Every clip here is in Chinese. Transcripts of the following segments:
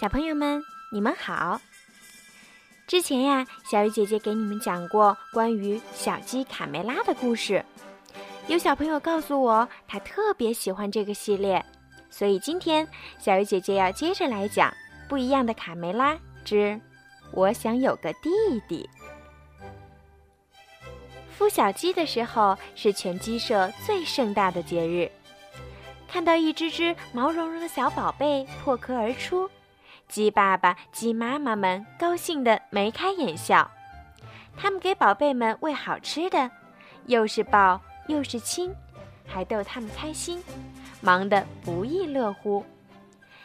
小朋友们，你们好。之前呀，小鱼姐姐给你们讲过关于小鸡卡梅拉的故事。有小朋友告诉我，他特别喜欢这个系列，所以今天小鱼姐姐要接着来讲《不一样的卡梅拉之我想有个弟弟》。孵小鸡的时候是全鸡舍最盛大的节日，看到一只只毛茸茸的小宝贝破壳而出。鸡爸爸、鸡妈妈们高兴得眉开眼笑，他们给宝贝们喂好吃的，又是抱又是亲，还逗他们开心，忙得不亦乐乎。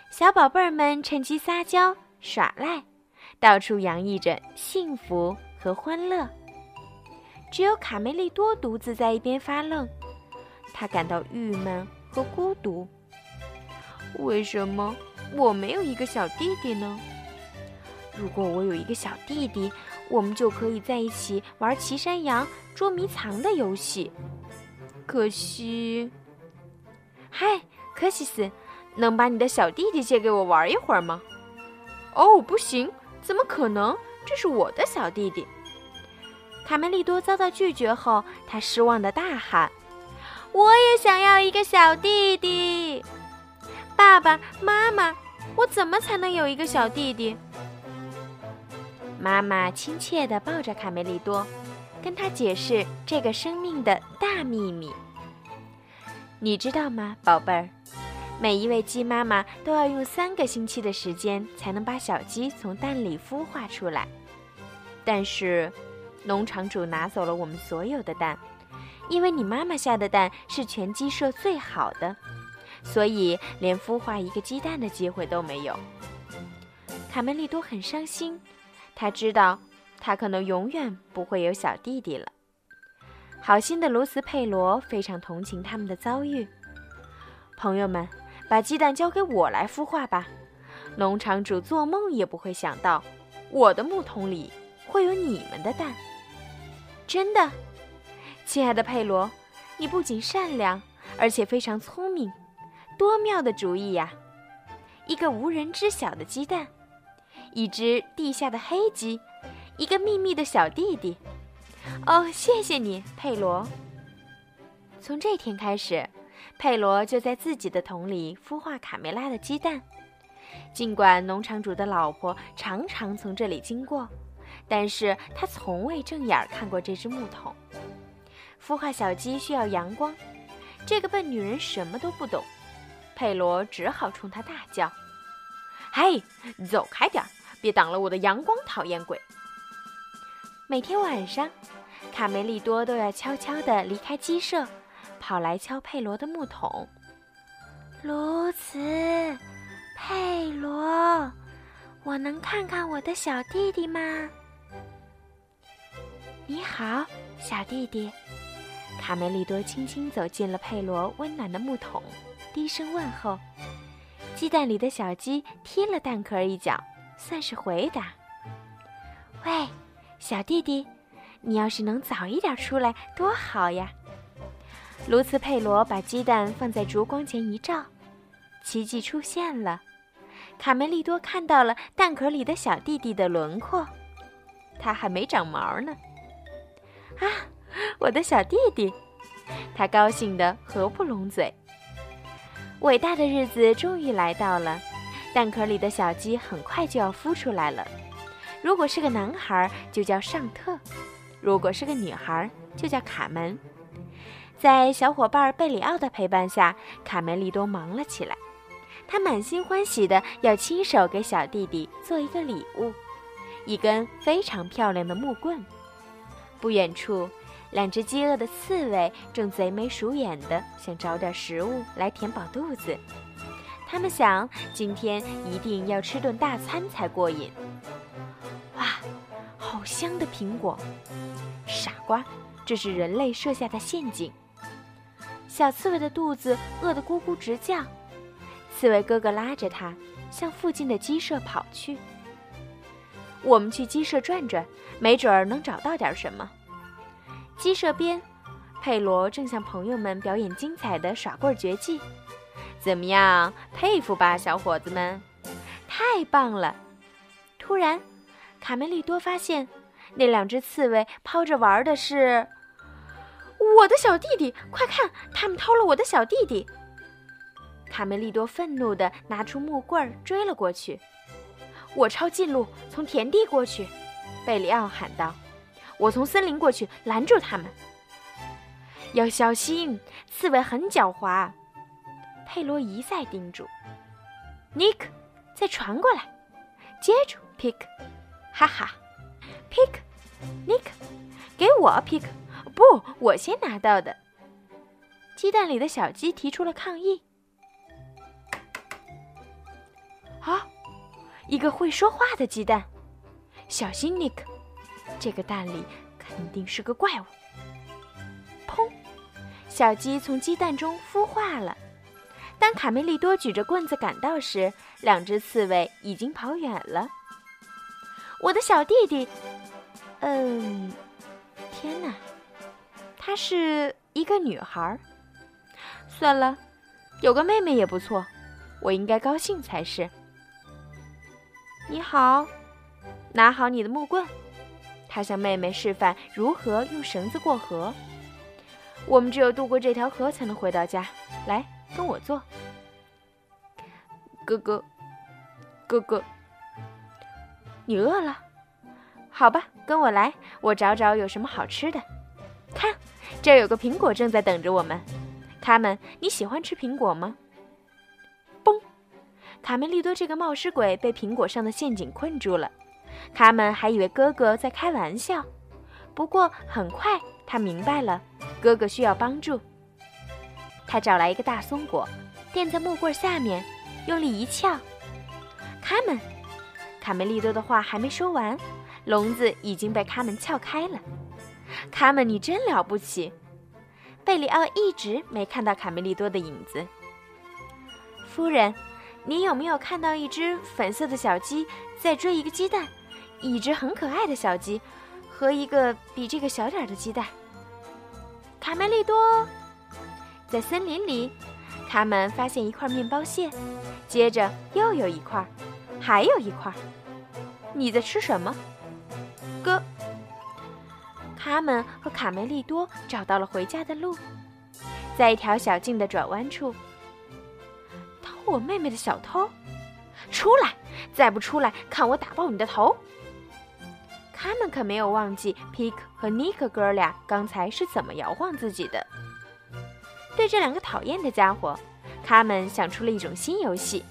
小宝贝儿们趁机撒娇耍赖，到处洋溢着幸福和欢乐。只有卡梅利多独自在一边发愣，他感到郁闷和孤独。为什么？我没有一个小弟弟呢。如果我有一个小弟弟，我们就可以在一起玩骑山羊、捉迷藏的游戏。可惜，嗨，科西斯，能把你的小弟弟借给我玩一会儿吗？哦，不行，怎么可能？这是我的小弟弟。卡梅利多遭到拒绝后，他失望的大喊：“我也想要一个小弟弟。”爸爸妈妈，我怎么才能有一个小弟弟？妈妈亲切地抱着卡梅利多，跟他解释这个生命的大秘密。你知道吗，宝贝儿？每一位鸡妈妈都要用三个星期的时间才能把小鸡从蛋里孵化出来。但是，农场主拿走了我们所有的蛋，因为你妈妈下的蛋是全鸡舍最好的。所以，连孵化一个鸡蛋的机会都没有。卡梅利多很伤心，他知道他可能永远不会有小弟弟了。好心的卢斯佩罗非常同情他们的遭遇。朋友们，把鸡蛋交给我来孵化吧。农场主做梦也不会想到，我的木桶里会有你们的蛋。真的，亲爱的佩罗，你不仅善良，而且非常聪明。多妙的主意呀！一个无人知晓的鸡蛋，一只地下的黑鸡，一个秘密的小弟弟。哦，谢谢你，佩罗。从这天开始，佩罗就在自己的桶里孵化卡梅拉的鸡蛋。尽管农场主的老婆常常从这里经过，但是他从未正眼看过这只木桶。孵化小鸡需要阳光，这个笨女人什么都不懂。佩罗只好冲他大叫：“嘿，走开点儿，别挡了我的阳光，讨厌鬼！”每天晚上，卡梅利多都要悄悄地离开鸡舍，跑来敲佩罗的木桶。卢茨，佩罗，我能看看我的小弟弟吗？你好，小弟弟。卡梅利多轻轻走进了佩罗温暖的木桶。低声问候，鸡蛋里的小鸡踢了蛋壳一脚，算是回答。喂，小弟弟，你要是能早一点出来多好呀！卢茨佩罗把鸡蛋放在烛光前一照，奇迹出现了。卡梅利多看到了蛋壳里的小弟弟的轮廓，他还没长毛呢。啊，我的小弟弟！他高兴的合不拢嘴。伟大的日子终于来到了，蛋壳里的小鸡很快就要孵出来了。如果是个男孩，就叫尚特；如果是个女孩，就叫卡门。在小伙伴贝里奥的陪伴下，卡梅利多忙了起来。他满心欢喜的要亲手给小弟弟做一个礼物——一根非常漂亮的木棍。不远处。两只饥饿的刺猬正贼眉鼠眼的想找点食物来填饱肚子。他们想，今天一定要吃顿大餐才过瘾。哇，好香的苹果！傻瓜，这是人类设下的陷阱。小刺猬的肚子饿得咕咕直叫。刺猬哥哥拉着它向附近的鸡舍跑去。我们去鸡舍转转，没准儿能找到点什么。鸡舍边，佩罗正向朋友们表演精彩的耍棍绝技。怎么样，佩服吧，小伙子们？太棒了！突然，卡梅利多发现那两只刺猬抛着玩的是我的小弟弟。快看，他们偷了我的小弟弟！卡梅利多愤怒地拿出木棍追了过去。我抄近路，从田地过去。贝里奥喊道：“我从森林过去，拦住他们。要小心，刺猬很狡猾。”佩罗一再叮嘱。尼克，再传过来，接住，pick，哈哈，pick，尼克，给我 pick，不，我先拿到的。鸡蛋里的小鸡提出了抗议。啊，一个会说话的鸡蛋，小心，尼克，这个蛋里肯定是个怪物。砰，小鸡从鸡蛋中孵化了。当卡梅利多举着棍子赶到时，两只刺猬已经跑远了。我的小弟弟，嗯，天哪，她是一个女孩。算了，有个妹妹也不错，我应该高兴才是。你好，拿好你的木棍。他向妹妹示范如何用绳子过河。我们只有渡过这条河，才能回到家。来。跟我做，哥哥，哥哥，你饿了？好吧，跟我来，我找找有什么好吃的。看，这儿有个苹果正在等着我们。卡门，你喜欢吃苹果吗？嘣！卡梅利多这个冒失鬼被苹果上的陷阱困住了。卡门还以为哥哥在开玩笑，不过很快他明白了，哥哥需要帮助。他找来一个大松果，垫在木棍下面，用力一撬。卡门，卡梅利多的话还没说完，笼子已经被卡门撬开了。卡门，你真了不起！贝里奥一直没看到卡梅利多的影子。夫人，你有没有看到一只粉色的小鸡在追一个鸡蛋？一只很可爱的小鸡，和一个比这个小点的鸡蛋。卡梅利多。在森林里，他们发现一块面包屑，接着又有一块，还有一块。你在吃什么，哥？他们和卡梅利多找到了回家的路，在一条小径的转弯处。偷我妹妹的小偷，出来！再不出来，看我打爆你的头！他们可没有忘记皮克和尼克哥俩刚才是怎么摇晃自己的。对这两个讨厌的家伙，他们想出了一种新游戏。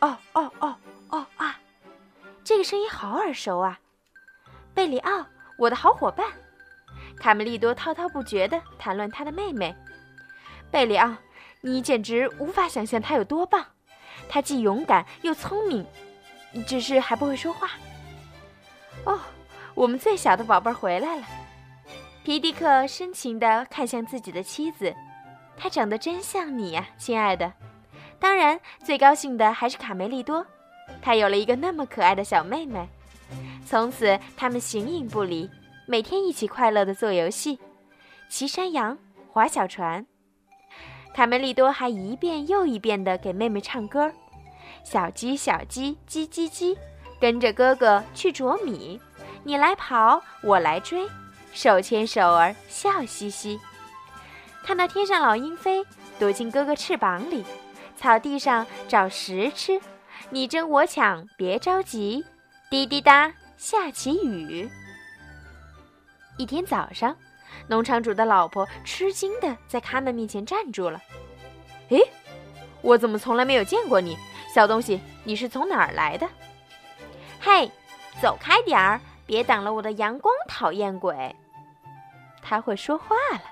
哦哦哦哦啊！这个声音好耳熟啊！贝里奥，我的好伙伴。卡梅利多滔滔不绝地谈论他的妹妹。贝里奥，你简直无法想象他有多棒！他既勇敢又聪明，只是还不会说话。哦，我们最小的宝贝儿回来了。皮迪克深情地看向自己的妻子，她长得真像你呀，亲爱的。当然，最高兴的还是卡梅利多，他有了一个那么可爱的小妹妹。从此，他们形影不离，每天一起快乐地做游戏，骑山羊、划小船。卡梅利多还一遍又一遍地给妹妹唱歌：“小鸡，小鸡，叽叽叽，跟着哥哥去啄米，你来跑，我来追。”手牵手儿笑嘻嘻，看到天上老鹰飞，躲进哥哥翅膀里，草地上找食吃，你争我抢，别着急，滴滴答下起雨。一天早上，农场主的老婆吃惊的在他们面前站住了。诶，我怎么从来没有见过你，小东西？你是从哪儿来的？嘿，走开点儿，别挡了我的阳光，讨厌鬼！他会说话了。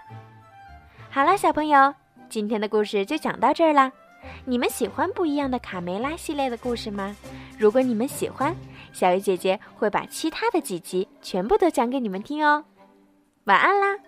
好了，小朋友，今天的故事就讲到这儿啦。你们喜欢不一样的卡梅拉系列的故事吗？如果你们喜欢，小鱼姐姐会把其他的几集全部都讲给你们听哦。晚安啦！